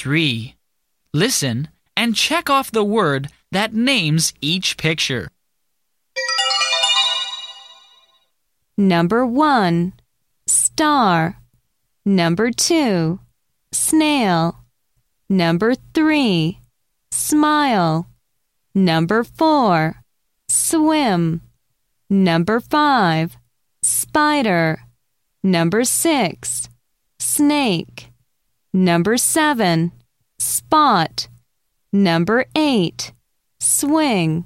3. Listen and check off the word that names each picture. Number 1. Star. Number 2. Snail. Number 3. Smile. Number 4. Swim. Number 5. Spider. Number 6. Snake. Number 7. Spot. Number 8. Swing.